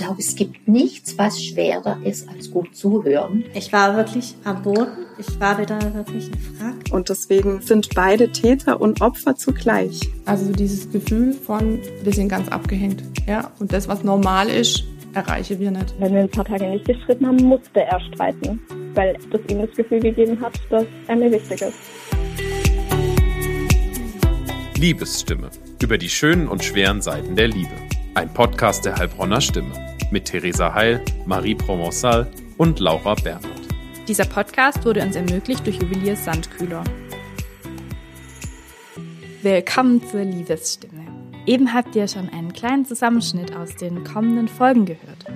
glaube, es gibt nichts, was schwerer ist, als gut zuhören. Ich war wirklich am Boden. Ich war wieder wirklich ein Frack. Und deswegen sind beide Täter und Opfer zugleich. Also dieses Gefühl von, wir sind ganz abgehängt. Ja? Und das, was normal ist, erreichen wir nicht. Wenn wir ein paar Tage nicht gestritten haben, musste er streiten, weil das ihm das Gefühl gegeben hat, dass er mir wichtig ist. Liebesstimme. Über die schönen und schweren Seiten der Liebe. Ein Podcast der Heilbronner Stimme. Mit Theresa Heil, Marie Provençal und Laura Bernhardt. Dieser Podcast wurde uns ermöglicht durch Juwelier Sandkühler. Willkommen zur Liebesstimme. Eben habt ihr schon einen kleinen Zusammenschnitt aus den kommenden Folgen gehört.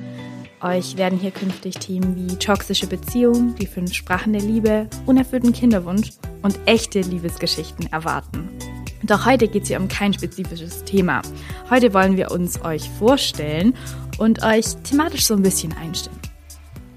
Euch werden hier künftig Themen wie toxische Beziehung, die fünf Sprachen der Liebe, unerfüllten Kinderwunsch und echte Liebesgeschichten erwarten. Doch heute geht es hier um kein spezifisches Thema. Heute wollen wir uns euch vorstellen und euch thematisch so ein bisschen einstimmen.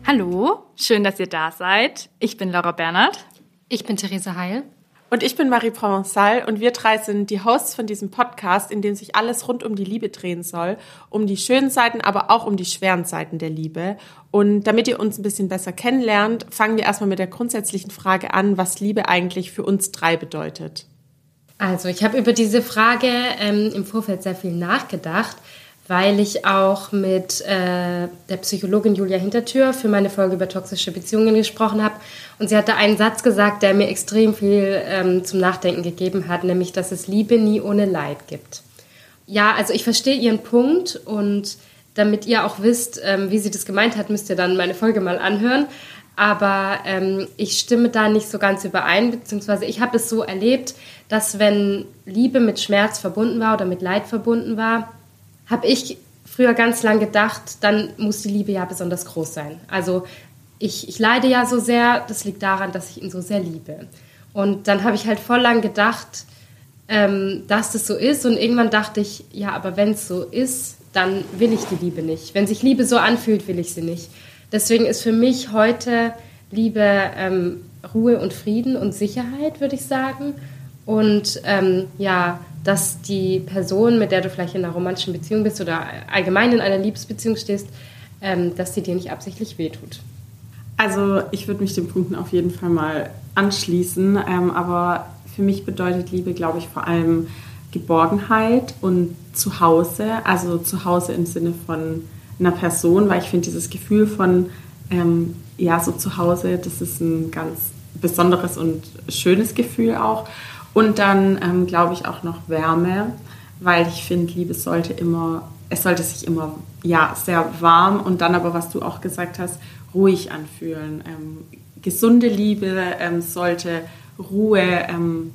Hallo, schön, dass ihr da seid. Ich bin Laura Bernhardt. Ich bin Theresa Heil. Und ich bin Marie Provençal und wir drei sind die Hosts von diesem Podcast, in dem sich alles rund um die Liebe drehen soll. Um die schönen Seiten, aber auch um die schweren Seiten der Liebe. Und damit ihr uns ein bisschen besser kennenlernt, fangen wir erstmal mit der grundsätzlichen Frage an, was Liebe eigentlich für uns drei bedeutet. Also ich habe über diese Frage ähm, im Vorfeld sehr viel nachgedacht, weil ich auch mit äh, der Psychologin Julia Hintertür für meine Folge über toxische Beziehungen gesprochen habe. Und sie hatte einen Satz gesagt, der mir extrem viel ähm, zum Nachdenken gegeben hat, nämlich, dass es Liebe nie ohne Leid gibt. Ja, also ich verstehe ihren Punkt und damit ihr auch wisst, ähm, wie sie das gemeint hat, müsst ihr dann meine Folge mal anhören. Aber ähm, ich stimme da nicht so ganz überein, beziehungsweise ich habe es so erlebt, dass wenn Liebe mit Schmerz verbunden war oder mit Leid verbunden war, habe ich früher ganz lang gedacht, dann muss die Liebe ja besonders groß sein. Also ich, ich leide ja so sehr, das liegt daran, dass ich ihn so sehr liebe. Und dann habe ich halt voll lang gedacht, ähm, dass das so ist. Und irgendwann dachte ich, ja, aber wenn es so ist, dann will ich die Liebe nicht. Wenn sich Liebe so anfühlt, will ich sie nicht. Deswegen ist für mich heute Liebe ähm, Ruhe und Frieden und Sicherheit, würde ich sagen. Und ähm, ja, dass die Person, mit der du vielleicht in einer romantischen Beziehung bist oder allgemein in einer Liebesbeziehung stehst, ähm, dass sie dir nicht absichtlich wehtut. Also ich würde mich den Punkten auf jeden Fall mal anschließen, ähm, aber für mich bedeutet Liebe, glaube ich, vor allem Geborgenheit und Zuhause, also Zuhause im Sinne von einer Person, weil ich finde dieses Gefühl von ähm, ja so zu Hause, das ist ein ganz besonderes und schönes Gefühl auch. Und dann ähm, glaube ich auch noch Wärme, weil ich finde, Liebe sollte immer, es sollte sich immer ja sehr warm und dann aber, was du auch gesagt hast, ruhig anfühlen. Ähm, gesunde Liebe ähm, sollte Ruhe, ähm,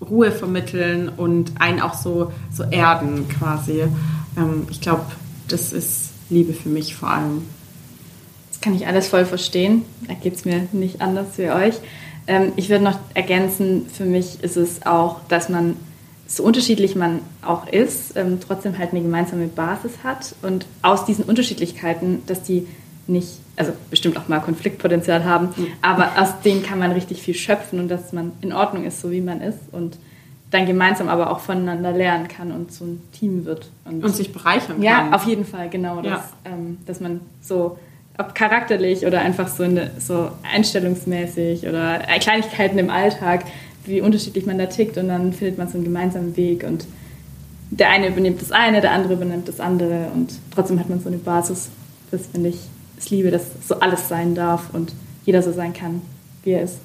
Ruhe vermitteln und einen auch so, so erden quasi. Ähm, ich glaube, das ist Liebe für mich vor allem. Das kann ich alles voll verstehen. Da geht es mir nicht anders wie euch. Ähm, ich würde noch ergänzen, für mich ist es auch, dass man, so unterschiedlich man auch ist, ähm, trotzdem halt eine gemeinsame Basis hat und aus diesen Unterschiedlichkeiten, dass die nicht, also bestimmt auch mal Konfliktpotenzial haben, mhm. aber aus denen kann man richtig viel schöpfen und dass man in Ordnung ist, so wie man ist und dann gemeinsam aber auch voneinander lernen kann und so ein Team wird. Und, und sich bereichern kann. Ja, auf jeden Fall, genau. Dass, ja. ähm, dass man so, ob charakterlich oder einfach so, eine, so einstellungsmäßig oder Kleinigkeiten im Alltag, wie unterschiedlich man da tickt und dann findet man so einen gemeinsamen Weg und der eine übernimmt das eine, der andere übernimmt das andere und trotzdem hat man so eine Basis. Das finde ich, ich liebe, dass so alles sein darf und jeder so sein kann, wie er ist.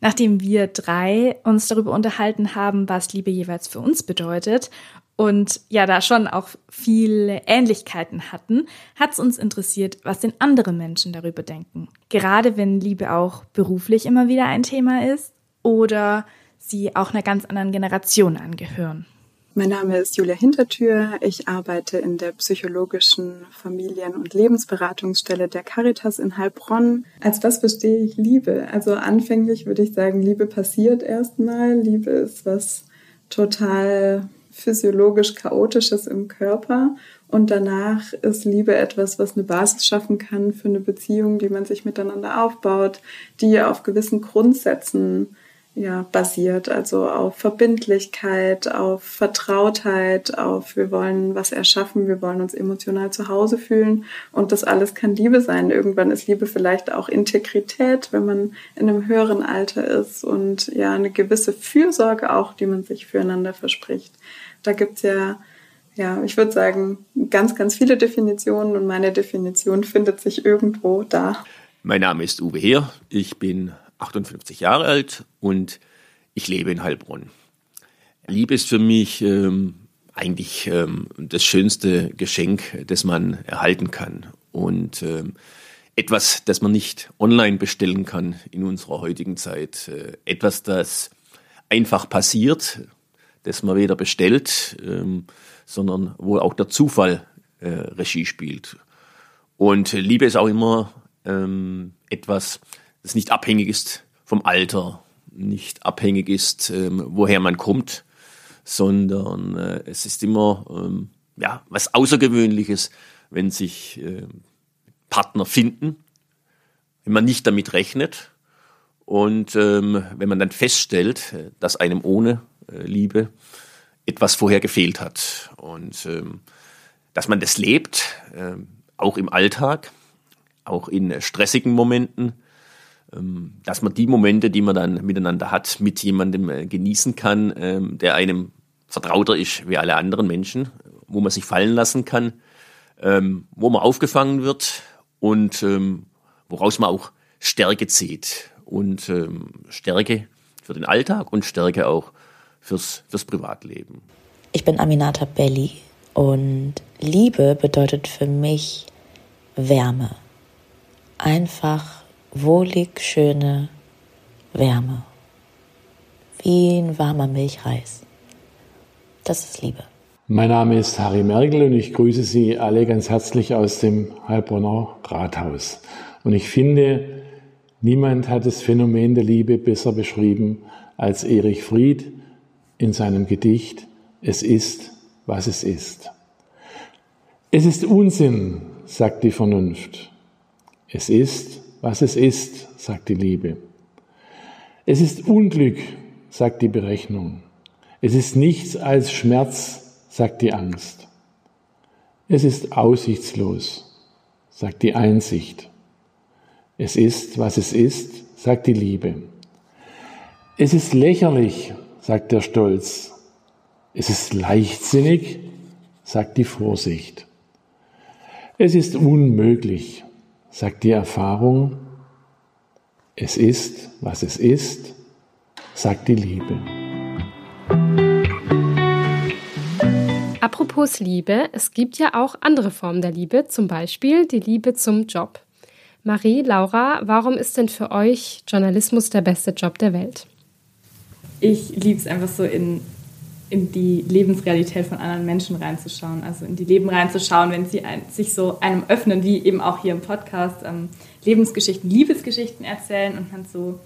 Nachdem wir drei uns darüber unterhalten haben, was Liebe jeweils für uns bedeutet und ja da schon auch viele Ähnlichkeiten hatten, hat es uns interessiert, was denn andere Menschen darüber denken. Gerade wenn Liebe auch beruflich immer wieder ein Thema ist oder sie auch einer ganz anderen Generation angehören. Mein Name ist Julia Hintertür. Ich arbeite in der psychologischen Familien- und Lebensberatungsstelle der Caritas in Heilbronn. Als was verstehe ich Liebe? Also anfänglich würde ich sagen, Liebe passiert erstmal. Liebe ist was total physiologisch chaotisches im Körper. Und danach ist Liebe etwas, was eine Basis schaffen kann für eine Beziehung, die man sich miteinander aufbaut, die auf gewissen Grundsätzen ja, basiert, also auf Verbindlichkeit, auf Vertrautheit, auf wir wollen was erschaffen, wir wollen uns emotional zu Hause fühlen und das alles kann Liebe sein. Irgendwann ist Liebe vielleicht auch Integrität, wenn man in einem höheren Alter ist und ja, eine gewisse Fürsorge auch, die man sich füreinander verspricht. Da gibt's ja ja, ich würde sagen, ganz, ganz viele Definitionen und meine Definition findet sich irgendwo da. Mein Name ist Uwe Heer, ich bin 58 Jahre alt und ich lebe in Heilbronn. Liebe ist für mich ähm, eigentlich ähm, das schönste Geschenk, das man erhalten kann und ähm, etwas, das man nicht online bestellen kann in unserer heutigen Zeit. Äh, etwas, das einfach passiert, das man weder bestellt, ähm, sondern wo auch der Zufall äh, Regie spielt. Und Liebe ist auch immer ähm, etwas, das nicht abhängig ist vom Alter, nicht abhängig ist, ähm, woher man kommt, sondern äh, es ist immer ähm, ja, was Außergewöhnliches, wenn sich äh, Partner finden, wenn man nicht damit rechnet und ähm, wenn man dann feststellt, äh, dass einem ohne äh, Liebe etwas vorher gefehlt hat. Und ähm, dass man das lebt, äh, auch im Alltag, auch in stressigen Momenten, ähm, dass man die Momente, die man dann miteinander hat, mit jemandem äh, genießen kann, ähm, der einem vertrauter ist wie alle anderen Menschen, wo man sich fallen lassen kann, ähm, wo man aufgefangen wird und ähm, woraus man auch Stärke zieht. Und ähm, Stärke für den Alltag und Stärke auch fürs, fürs Privatleben. Ich bin Aminata Belli und Liebe bedeutet für mich Wärme. Einfach wohlig schöne Wärme. Wie ein warmer Milchreis. Das ist Liebe. Mein Name ist Harry Merkel und ich grüße Sie alle ganz herzlich aus dem Heilbronner Rathaus. Und ich finde, niemand hat das Phänomen der Liebe besser beschrieben als Erich Fried in seinem Gedicht Es ist, was es ist. Es ist Unsinn, sagt die Vernunft. Es ist, was es ist, sagt die Liebe. Es ist Unglück, sagt die Berechnung. Es ist nichts als Schmerz, sagt die Angst. Es ist aussichtslos, sagt die Einsicht. Es ist, was es ist, sagt die Liebe. Es ist lächerlich, sagt der Stolz. Es ist leichtsinnig, sagt die Vorsicht. Es ist unmöglich, sagt die Erfahrung. Es ist, was es ist, sagt die Liebe. Apropos Liebe, es gibt ja auch andere Formen der Liebe, zum Beispiel die Liebe zum Job. Marie, Laura, warum ist denn für euch Journalismus der beste Job der Welt? ich liebe es einfach so in, in die Lebensrealität von anderen Menschen reinzuschauen, also in die Leben reinzuschauen, wenn sie ein, sich so einem öffnen, wie eben auch hier im Podcast, ähm, Lebensgeschichten, Liebesgeschichten erzählen und man so,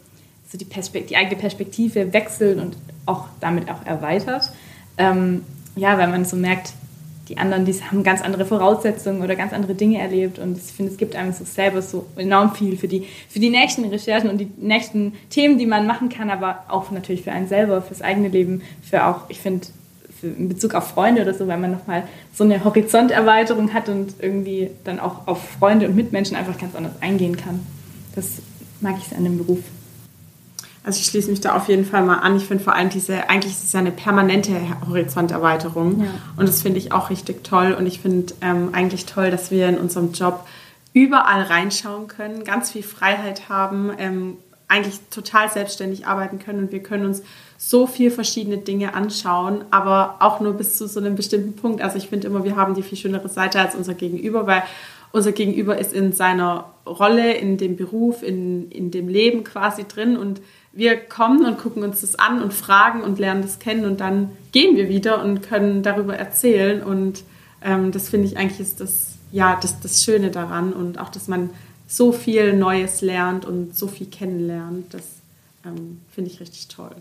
so die, die eigene Perspektive wechselt und auch damit auch erweitert. Ähm, ja, weil man so merkt, die anderen, die haben ganz andere Voraussetzungen oder ganz andere Dinge erlebt. Und ich finde, es gibt einem so selber so enorm viel für die, für die nächsten Recherchen und die nächsten Themen, die man machen kann, aber auch natürlich für einen selber, fürs eigene Leben, für auch, ich finde, in Bezug auf Freunde oder so, weil man nochmal so eine Horizonterweiterung hat und irgendwie dann auch auf Freunde und Mitmenschen einfach ganz anders eingehen kann. Das mag ich an dem Beruf. Also ich schließe mich da auf jeden Fall mal an. Ich finde vor allem diese, eigentlich ist es ja eine permanente Horizonterweiterung. Ja. Und das finde ich auch richtig toll. Und ich finde ähm, eigentlich toll, dass wir in unserem Job überall reinschauen können, ganz viel Freiheit haben, ähm, eigentlich total selbstständig arbeiten können und wir können uns so viel verschiedene Dinge anschauen, aber auch nur bis zu so einem bestimmten Punkt. Also ich finde immer, wir haben die viel schönere Seite als unser Gegenüber, weil unser Gegenüber ist in seiner Rolle, in dem Beruf, in, in dem Leben quasi drin und wir kommen und gucken uns das an und fragen und lernen das kennen und dann gehen wir wieder und können darüber erzählen und ähm, das finde ich eigentlich ist das ja das, das Schöne daran und auch, dass man so viel Neues lernt und so viel kennenlernt, das ähm, finde ich richtig toll.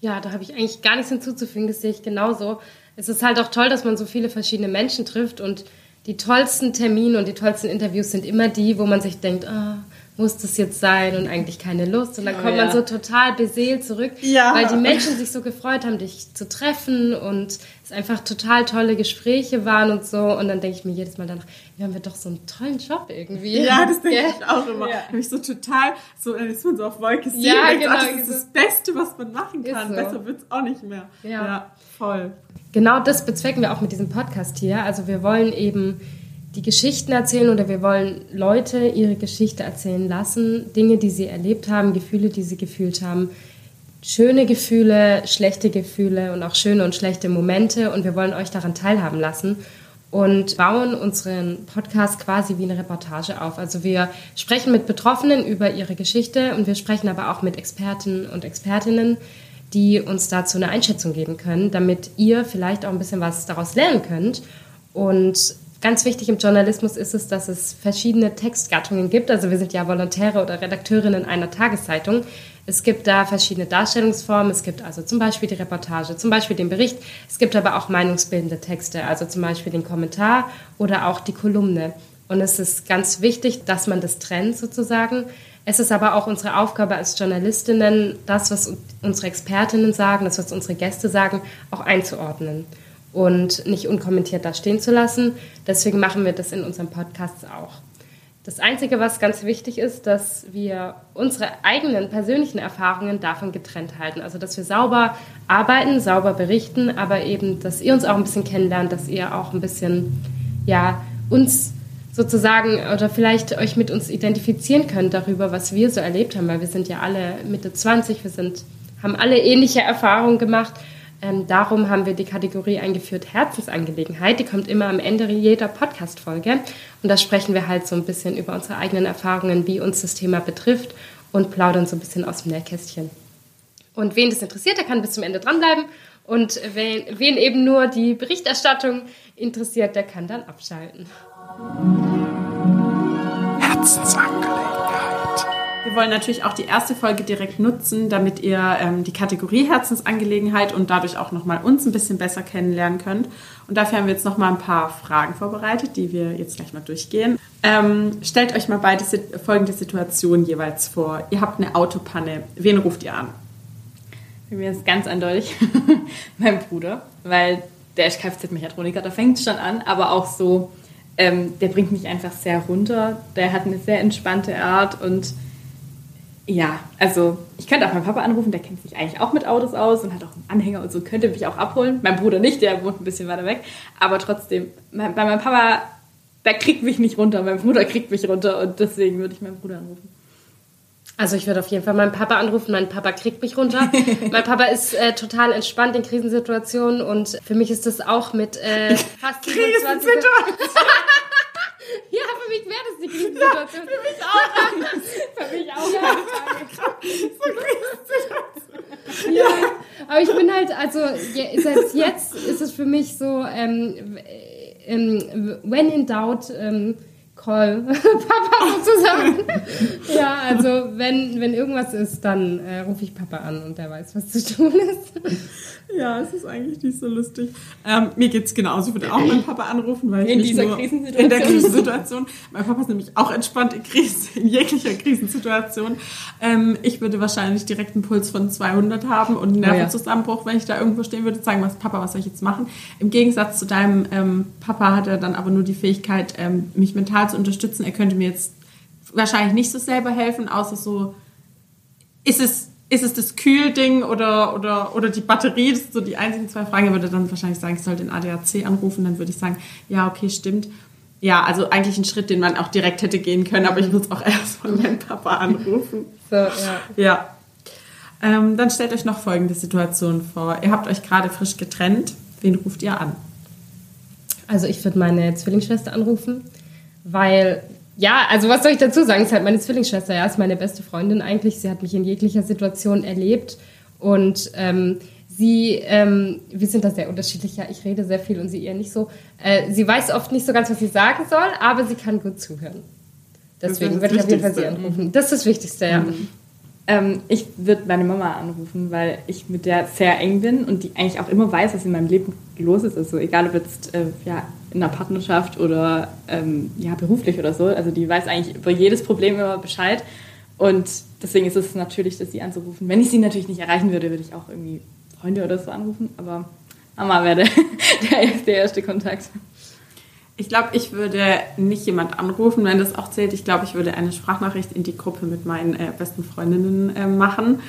Ja, da habe ich eigentlich gar nichts hinzuzufügen, das sehe ich genauso. Es ist halt auch toll, dass man so viele verschiedene Menschen trifft und die tollsten Termine und die tollsten Interviews sind immer die, wo man sich denkt, ah, muss das jetzt sein und eigentlich keine Lust. Und dann Oh, kommt ja. man so total beseelt zurück, Ja. weil die Menschen sich so gefreut haben, dich zu treffen und es einfach total tolle Gespräche waren und so. Und dann denke ich mir jedes Mal danach, wir haben wir doch so einen tollen Job irgendwie. Ja, das denke ich auch immer. Ja. Nämlich so total, so dann ist man so auf Wolke 7. Ja, genau, ach, Das ist das Beste, was man machen kann. so. Besser wird es auch nicht mehr. Ja. voll. Genau das bezwecken wir auch mit diesem Podcast hier. Also wir wollen eben die Geschichten erzählen oder wir wollen Leute ihre Geschichte erzählen lassen, Dinge, die sie erlebt haben, Gefühle, die sie gefühlt haben, schöne Gefühle, schlechte Gefühle und auch schöne und schlechte Momente und wir wollen euch daran teilhaben lassen und bauen unseren Podcast quasi wie eine Reportage auf. Also wir sprechen mit Betroffenen über ihre Geschichte und wir sprechen aber auch mit Experten und Expertinnen, die uns dazu eine Einschätzung geben können, damit ihr vielleicht auch ein bisschen was daraus lernen könnt. Und ganz wichtig im Journalismus ist es, dass es verschiedene Textgattungen gibt. Also wir sind ja Volontäre oder Redakteurinnen einer Tageszeitung. Es gibt da verschiedene Darstellungsformen. Es gibt also zum Beispiel die Reportage, zum Beispiel den Bericht. Es gibt aber auch meinungsbildende Texte, also zum Beispiel den Kommentar oder auch die Kolumne. Und es ist ganz wichtig, dass man das trennt sozusagen. Es ist aber auch unsere Aufgabe als Journalistinnen, das, was unsere Expertinnen sagen, das, was unsere Gäste sagen, auch einzuordnen und nicht unkommentiert da stehen zu lassen. Deswegen machen wir das in unserem Podcast auch. Das Einzige, was ganz wichtig ist, dass wir unsere eigenen persönlichen Erfahrungen davon getrennt halten. Also, dass wir sauber arbeiten, sauber berichten, aber eben, dass ihr uns auch ein bisschen kennenlernt, dass ihr auch ein bisschen, ja, uns sozusagen oder vielleicht euch mit uns identifizieren könnt darüber, was wir so erlebt haben, weil wir sind ja alle Mitte 20, wir sind, haben alle ähnliche Erfahrungen gemacht. Ähm, darum haben wir die Kategorie eingeführt Herzensangelegenheit. Die kommt immer am Ende jeder Podcast-Folge. Und da sprechen wir halt so ein bisschen über unsere eigenen Erfahrungen, wie uns das Thema betrifft und plaudern so ein bisschen aus dem Nähkästchen. Und wen das interessiert, der kann bis zum Ende dranbleiben. Und wen, wen eben nur die Berichterstattung interessiert, der kann dann abschalten. Herzensangelegenheit. Wir wollen natürlich auch die erste Folge direkt nutzen, damit ihr ähm, die Kategorie Herzensangelegenheit und dadurch auch nochmal uns ein bisschen besser kennenlernen könnt. Und dafür haben wir jetzt nochmal ein paar Fragen vorbereitet, die wir jetzt gleich mal durchgehen. Ähm, stellt euch mal beide folgende Situationen jeweils vor. Ihr habt eine Autopanne. Wen ruft ihr an? Bei mir ist ganz eindeutig mein Bruder, weil der ist Kfz-Mechatroniker, da fängt es schon an, aber auch so, ähm, der bringt mich einfach sehr runter. Der hat eine sehr entspannte Art und ja, also ich könnte auch meinen Papa anrufen, der kennt sich eigentlich auch mit Autos aus und hat auch einen Anhänger und so, könnte mich auch abholen. Mein Bruder nicht, der wohnt ein bisschen weiter weg, aber trotzdem, mein, bei meinem Papa, der kriegt mich nicht runter, mein Bruder kriegt mich runter und deswegen würde ich meinen Bruder anrufen. Also ich würde auf jeden Fall meinen Papa anrufen. Mein Papa kriegt mich runter. mein Papa ist äh, total entspannt in Krisensituationen und für mich ist das auch mit äh, fast 27 Ja, für mich wäre das die Krisensituation. für mich auch. für mich auch. Ja, aber ich bin halt, also selbst jetzt ist es für mich so, ähm, äh, ähm, when in doubt, ähm, call Papa sozusagen. ja, also wenn, wenn irgendwas ist, dann äh, rufe ich Papa an und der weiß, was zu tun ist. Ja, es ist eigentlich nicht so lustig. Ähm, mir geht's genauso. Ich würde auch meinen Papa anrufen, weil ich In dieser nur Krisensituation. in der Krisensituation. Mein Papa ist nämlich auch entspannt in, Krisen, in jeglicher Krisensituation. Ähm, ich würde wahrscheinlich direkt einen Puls von 200 haben und einen Oh ja. Nervenzusammenbruch, wenn ich da irgendwo stehen würde, sagen, was Papa, was soll ich jetzt machen? Im Gegensatz zu deinem ähm, Papa hat er dann aber nur die Fähigkeit, ähm, mich mental zu unterstützen. Er könnte mir jetzt wahrscheinlich nicht so selber helfen, außer so ist es, ist es das Kühlding oder, oder, oder die Batterie? Das sind so die einzigen zwei Fragen. Er würde dann wahrscheinlich sagen, ich soll den ADAC anrufen. Dann würde ich sagen, ja, okay, stimmt. Ja, also eigentlich ein Schritt, den man auch direkt hätte gehen können, aber ich muss auch erst von meinem Papa anrufen. So, ja. Ja. Ähm, dann stellt euch noch folgende Situation vor. Ihr habt euch gerade frisch getrennt. Wen ruft ihr an? Also ich würde meine Zwillingsschwester anrufen, weil, ja, also was soll ich dazu sagen? Ist halt meine Zwillingsschwester, ja, ist meine beste Freundin eigentlich. Sie hat mich in jeglicher Situation erlebt und ähm, sie, ähm, wir sind da sehr unterschiedlich, ja, ich rede sehr viel und sie eher nicht so. Äh, sie weiß oft nicht so ganz, was sie sagen soll, aber sie kann gut zuhören. Deswegen würde ich auf jeden Fall sie anrufen. Das ist das Wichtigste, ja. Ähm, ich würde meine Mama anrufen, weil ich mit der sehr eng bin und die eigentlich auch immer weiß, was in meinem Leben los ist. Also egal ob jetzt äh, ja, in einer Partnerschaft oder ähm, ja, beruflich oder so. Also die weiß eigentlich über jedes Problem immer Bescheid. Und deswegen ist es natürlich, dass sie anzurufen. Wenn ich sie natürlich nicht erreichen würde, würde ich auch irgendwie Freunde oder so anrufen. Aber Mama wäre der, der, erste Kontakt. Ich glaube, ich würde nicht jemand anrufen, wenn das auch zählt. Ich glaube, ich würde eine Sprachnachricht in die Gruppe mit meinen äh, besten Freundinnen äh, machen.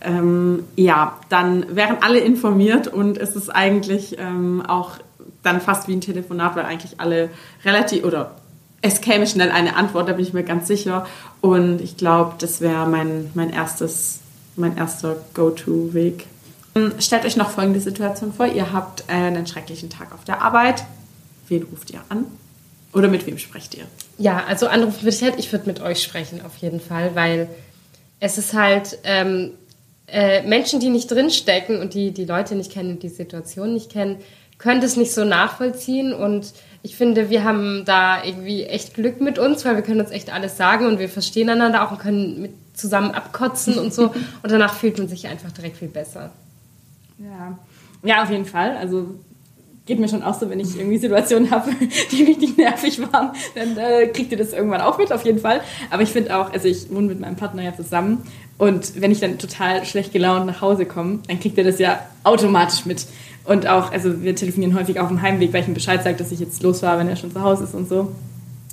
Ähm, ja, dann wären alle informiert und es ist eigentlich ähm, auch dann fast wie ein Telefonat, weil eigentlich alle relativ oder es käme schnell eine Antwort, da bin ich mir ganz sicher. Und ich glaube, das wäre mein, mein erstes, mein erster Go-To-Weg. Ähm, stellt euch noch folgende Situation vor: Ihr habt äh, einen schrecklichen Tag auf der Arbeit Wen ruft ihr an? Oder mit wem sprecht ihr? Ja, also anrufen würde ich halt, ich würde mit euch sprechen auf jeden Fall, weil es ist halt ähm, äh, Menschen, die nicht drinstecken und die die Leute nicht kennen und die Situation nicht kennen, können das nicht so nachvollziehen und ich finde, wir haben da irgendwie echt Glück mit uns, weil wir können uns echt alles sagen und wir verstehen einander auch und können mit zusammen abkotzen und so und danach fühlt man sich einfach direkt viel besser. Ja, ja auf jeden Fall. Also geht mir schon auch so, wenn ich irgendwie Situationen habe, die richtig nervig waren, dann äh, kriegt ihr das irgendwann auch mit, auf jeden Fall. Aber ich finde auch, also ich wohne mit meinem Partner ja zusammen und wenn ich dann total schlecht gelaunt nach Hause komme, dann kriegt er das ja automatisch mit. Und auch, also wir telefonieren häufig auf dem Heimweg, weil ich ihm Bescheid sage, dass ich jetzt los war, wenn er schon zu Hause ist und so.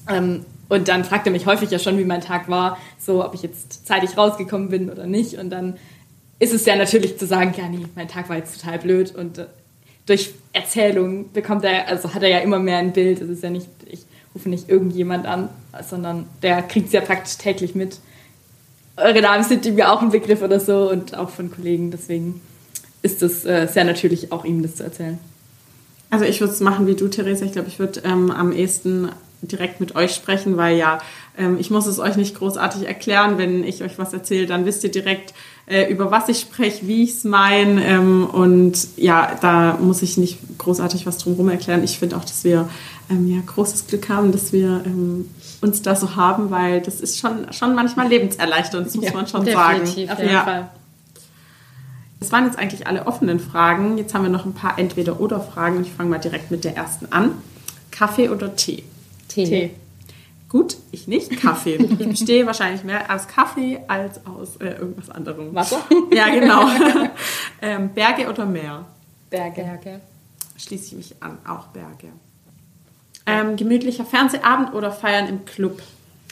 Ähm, und dann fragt er mich häufig ja schon, wie mein Tag war, so ob ich jetzt zeitig rausgekommen bin oder nicht. Und dann ist es ja natürlich zu sagen, ja, nee, mein Tag war jetzt total blöd und äh, durch Erzählung bekommt er, also hat er ja immer mehr ein Bild. Es ist ja nicht, ich rufe nicht irgendjemand an, sondern der kriegt es ja praktisch täglich mit. Eure Namen sind ihm ja auch ein Begriff oder so und auch von Kollegen. Deswegen ist es äh, sehr natürlich, auch ihm das zu erzählen. Also ich würde es machen wie du, Theresa. Ich glaube, ich würde ähm, am ehesten direkt mit euch sprechen, weil ja, ähm, ich muss es euch nicht großartig erklären. Wenn ich euch was erzähle, dann wisst ihr direkt, äh, über was ich spreche, wie ich es meine. Ähm, und ja, da muss ich nicht großartig was drumherum erklären. Ich finde auch, dass wir ähm, ja, großes Glück haben, dass wir ähm, uns da so haben, weil das ist schon, schon manchmal lebenserleichternd, das muss ja, man schon definitiv, sagen. Auf jeden ja. Fall. Das waren jetzt eigentlich alle offenen Fragen. Jetzt haben wir noch ein paar Entweder-Oder-Fragen. Ich fange mal direkt mit der ersten an. Kaffee oder Tee? Tee. Tee. Gut, ich nicht. Kaffee. Ich bestehe wahrscheinlich mehr aus Kaffee als aus äh, irgendwas anderem. Wasser? Ja, genau. ähm, Berge oder Meer? Berge. Berge. Schließe ich mich an, auch Berge. Ähm, gemütlicher Fernsehabend oder Feiern im Club?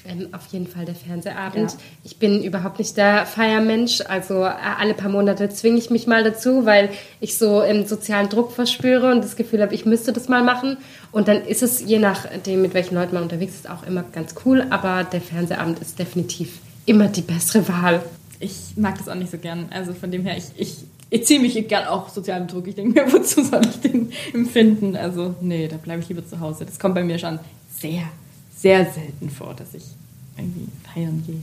Ähm, auf jeden Fall der Fernsehabend. Ja. Ich bin überhaupt nicht der Feiermensch. Also äh, alle paar Monate zwinge ich mich mal dazu, weil ich so einen sozialen Druck verspüre und das Gefühl habe, ich müsste das mal machen. Und dann ist es, je nachdem, mit welchen Leuten man unterwegs ist, auch immer ganz cool. Aber der Fernsehabend ist definitiv immer die bessere Wahl. Ich mag das auch nicht so gern. Also von dem her, ich, ich, ich ziehe mich gern auch sozialen Druck. Ich denke mir, wozu soll ich den empfinden? Also nee, da bleibe ich lieber zu Hause. Das kommt bei mir schon sehr sehr selten vor, dass ich irgendwie feiern gehe.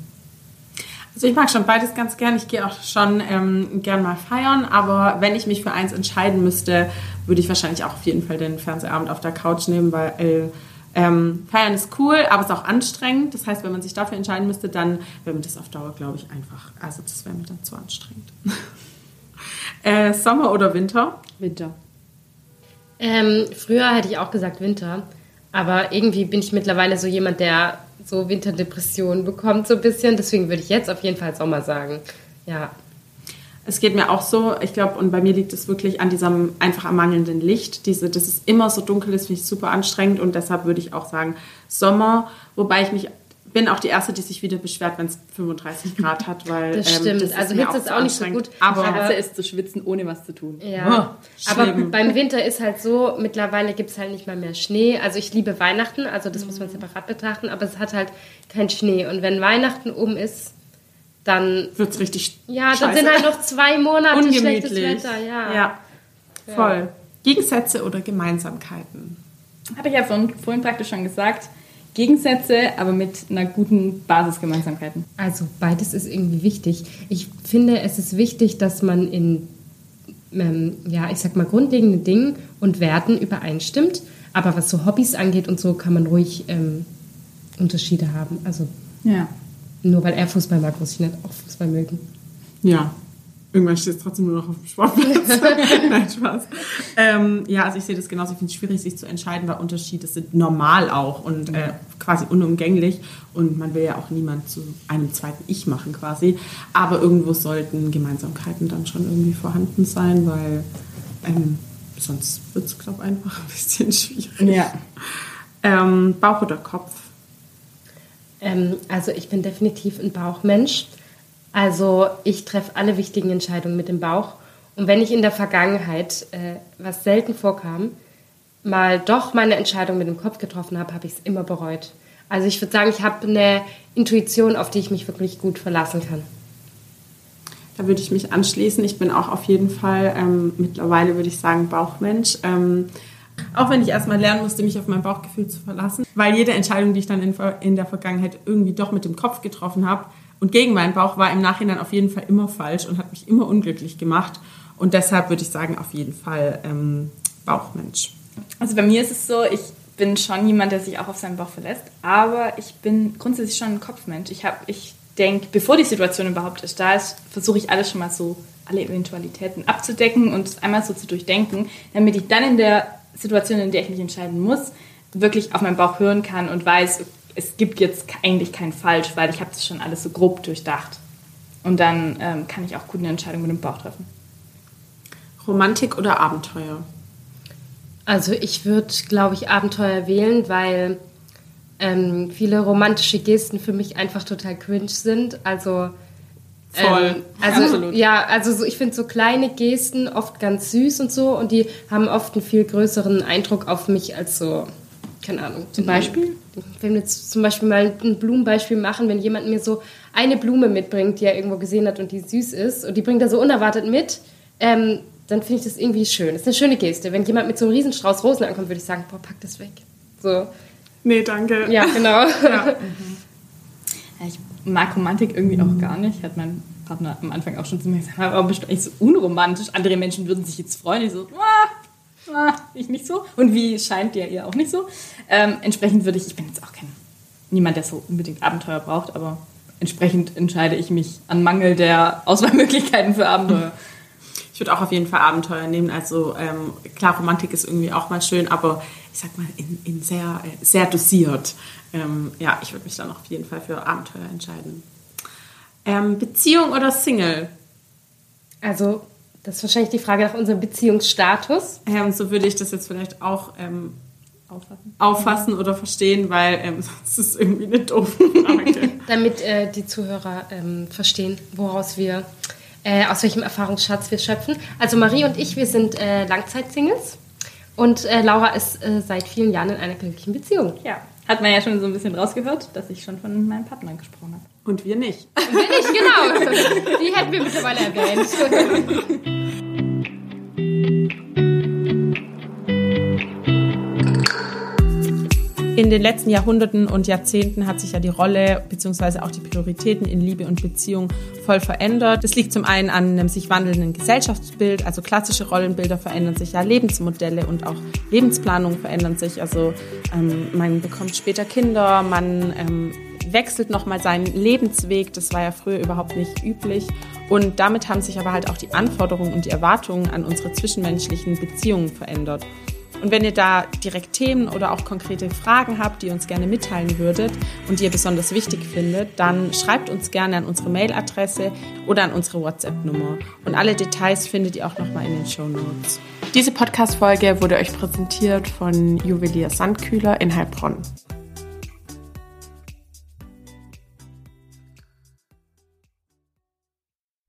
Also ich mag schon beides ganz gern. Ich gehe auch schon ähm, gern mal feiern, aber wenn ich mich für eins entscheiden müsste, würde ich wahrscheinlich auch auf jeden Fall den Fernsehabend auf der Couch nehmen, weil äh, ähm, feiern ist cool, aber es ist auch anstrengend. Das heißt, wenn man sich dafür entscheiden müsste, dann wäre mir das auf Dauer, glaube ich, einfach. Also das wäre mir dann zu anstrengend. äh, Sommer oder Winter? Winter. Ähm, früher hätte ich auch gesagt Winter. Aber irgendwie bin ich mittlerweile so jemand, der so Winterdepressionen bekommt, so ein bisschen. Deswegen würde ich jetzt auf jeden Fall Sommer sagen. Ja. Es geht mir auch so, ich glaube, und bei mir liegt es wirklich an diesem einfach am mangelnden Licht. Diese, dass es immer so dunkel ist, finde ich super anstrengend und deshalb würde ich auch sagen Sommer, wobei ich mich bin auch die Erste, die sich wieder beschwert, wenn es 35 Grad hat, weil das stimmt. Ähm, das ist also Hitze ist auch nicht so gut. Aber Hitze ist zu schwitzen, ohne was zu tun. Ja. Oh, aber beim Winter ist halt so, mittlerweile gibt es halt nicht mal mehr Schnee. Also ich liebe Weihnachten, also das mhm. muss man separat betrachten, aber es hat halt keinen Schnee. Und wenn Weihnachten um ist, dann wird es richtig. Ja, dann sind halt noch zwei Monate schlechtes Wetter. Ja. ja. Voll. Ja. Gegensätze oder Gemeinsamkeiten? Hatte ich ja vorhin praktisch schon gesagt Gegensätze, aber mit einer guten Basisgemeinsamkeiten. Also beides ist irgendwie wichtig. Ich finde, es ist wichtig, dass man in, ähm, ja, ich sag mal, grundlegenden Dingen und Werten übereinstimmt. Aber was so Hobbys angeht und so, kann man ruhig ähm, Unterschiede haben. Also ja. Nur weil er Fußball mag, muss ich nicht auch Fußball mögen. Ja, irgendwann steht es trotzdem nur noch auf dem Sportplatz. Nein, Spaß. Ähm, ja, also ich sehe das genauso. Ich finde es schwierig, sich zu entscheiden, weil Unterschiede sind normal auch und äh, quasi unumgänglich. Und man will ja auch niemand zu einem zweiten Ich machen quasi. Aber irgendwo sollten Gemeinsamkeiten dann schon irgendwie vorhanden sein, weil ähm, sonst wird es, glaube ich, einfach ein bisschen schwierig. Ja. Ähm, Bauch oder Kopf? Ähm, also ich bin definitiv ein Bauchmensch. Also ich treffe alle wichtigen Entscheidungen mit dem Bauch. Und wenn ich in der Vergangenheit, äh, was selten vorkam, mal doch meine Entscheidung mit dem Kopf getroffen habe, habe ich es immer bereut. Also ich würde sagen, ich habe eine Intuition, auf die ich mich wirklich gut verlassen kann. Da würde ich mich anschließen. Ich bin auch auf jeden Fall ähm, mittlerweile, würde ich sagen, Bauchmensch. Ähm, auch wenn ich erstmal lernen musste, mich auf mein Bauchgefühl zu verlassen, weil jede Entscheidung, die ich dann in, in der Vergangenheit irgendwie doch mit dem Kopf getroffen habe und gegen meinen Bauch, war im Nachhinein auf jeden Fall immer falsch und hat mich immer unglücklich gemacht. Und deshalb würde ich sagen, auf jeden Fall ähm, Bauchmensch. Also bei mir ist es so, ich bin schon jemand, der sich auch auf seinen Bauch verlässt, aber ich bin grundsätzlich schon ein Kopfmensch. Ich, ich denke, bevor die Situation überhaupt ist, da versuche ich alles schon mal so, alle Eventualitäten abzudecken und einmal so zu durchdenken, damit ich dann in der Situation, in der ich mich entscheiden muss, wirklich auf meinen Bauch hören kann und weiß, es gibt jetzt eigentlich kein Falsch, weil ich habe das schon alles so grob durchdacht. Und dann ähm, kann ich auch gut eine Entscheidung mit dem Bauch treffen. Romantik oder Abenteuer? Also ich würde, glaube ich, Abenteuer wählen, weil ähm, viele romantische Gesten für mich einfach total cringe sind. Also Voll. Ähm, also Absolut. ja, also so, ich finde so kleine Gesten oft ganz süß und so und die haben oft einen viel größeren Eindruck auf mich als so, keine Ahnung. Zum Beispiel? Wenn wir jetzt zum Beispiel mal ein Blumenbeispiel machen, wenn jemand mir so eine Blume mitbringt, die er irgendwo gesehen hat und die süß ist und die bringt er so unerwartet mit, ähm, dann finde ich das irgendwie schön. Das ist eine schöne Geste. Wenn jemand mit so einem Riesenstrauß Rosen ankommt, würde ich sagen, boah, pack das weg. So. Nee, danke. Ja, genau. Ja. Ich mag Romantik irgendwie auch gar nicht. Hat mein Partner am Anfang auch schon zu mir gesagt, warum bist du eigentlich so unromantisch? Andere Menschen würden sich jetzt freuen. Ich so, ah, ich nicht so. Und wie scheint dir ihr auch nicht so? Ähm, entsprechend würde ich, ich bin jetzt auch kein, niemand, der so unbedingt Abenteuer braucht, aber entsprechend entscheide ich mich an Mangel der Auswahlmöglichkeiten für Abenteuer. Ich würde auch auf jeden Fall Abenteuer nehmen. Also ähm, klar, Romantik ist irgendwie auch mal schön, aber ich sag mal in, in sehr, äh, sehr dosiert. Ähm, ja, ich würde mich dann auf jeden Fall für Abenteuer entscheiden. Ähm, Beziehung oder Single? Also, das ist wahrscheinlich die Frage nach unserem Beziehungsstatus. Ähm, so würde ich das jetzt vielleicht auch ähm, Auffassen. auffassen oder verstehen, weil ähm, sonst ist es irgendwie eine doofe Frage. Damit äh, die Zuhörer ähm, verstehen, woraus wir, äh, aus welchem Erfahrungsschatz wir schöpfen. Also Marie und ich, wir sind äh, Langzeitsingles und äh, Laura ist äh, seit vielen Jahren in einer glücklichen Beziehung. Ja, hat man ja schon so ein bisschen rausgehört, dass ich schon von meinem Partner gesprochen habe. Und wir nicht. Wir nicht, genau. Die hätten wir mittlerweile erwähnt. In den letzten Jahrhunderten und Jahrzehnten hat sich ja die Rolle bzw. auch die Prioritäten in Liebe und Beziehung voll verändert. Das liegt zum einen an einem sich wandelnden Gesellschaftsbild, also klassische Rollenbilder verändern sich ja, Lebensmodelle und auch Lebensplanungen verändern sich. Also ähm, man bekommt später Kinder, man ähm, wechselt nochmal seinen Lebensweg. Das war ja früher überhaupt nicht üblich. Und damit haben sich aber halt auch die Anforderungen und die Erwartungen an unsere zwischenmenschlichen Beziehungen verändert. Und wenn ihr da direkt Themen oder auch konkrete Fragen habt, die ihr uns gerne mitteilen würdet und die ihr besonders wichtig findet, dann schreibt uns gerne an unsere Mailadresse oder an unsere WhatsApp-Nummer. Und alle Details findet ihr auch nochmal in den Show Notes. Diese Podcast-Folge wurde euch präsentiert von Juwelier Sandkühler in Heilbronn.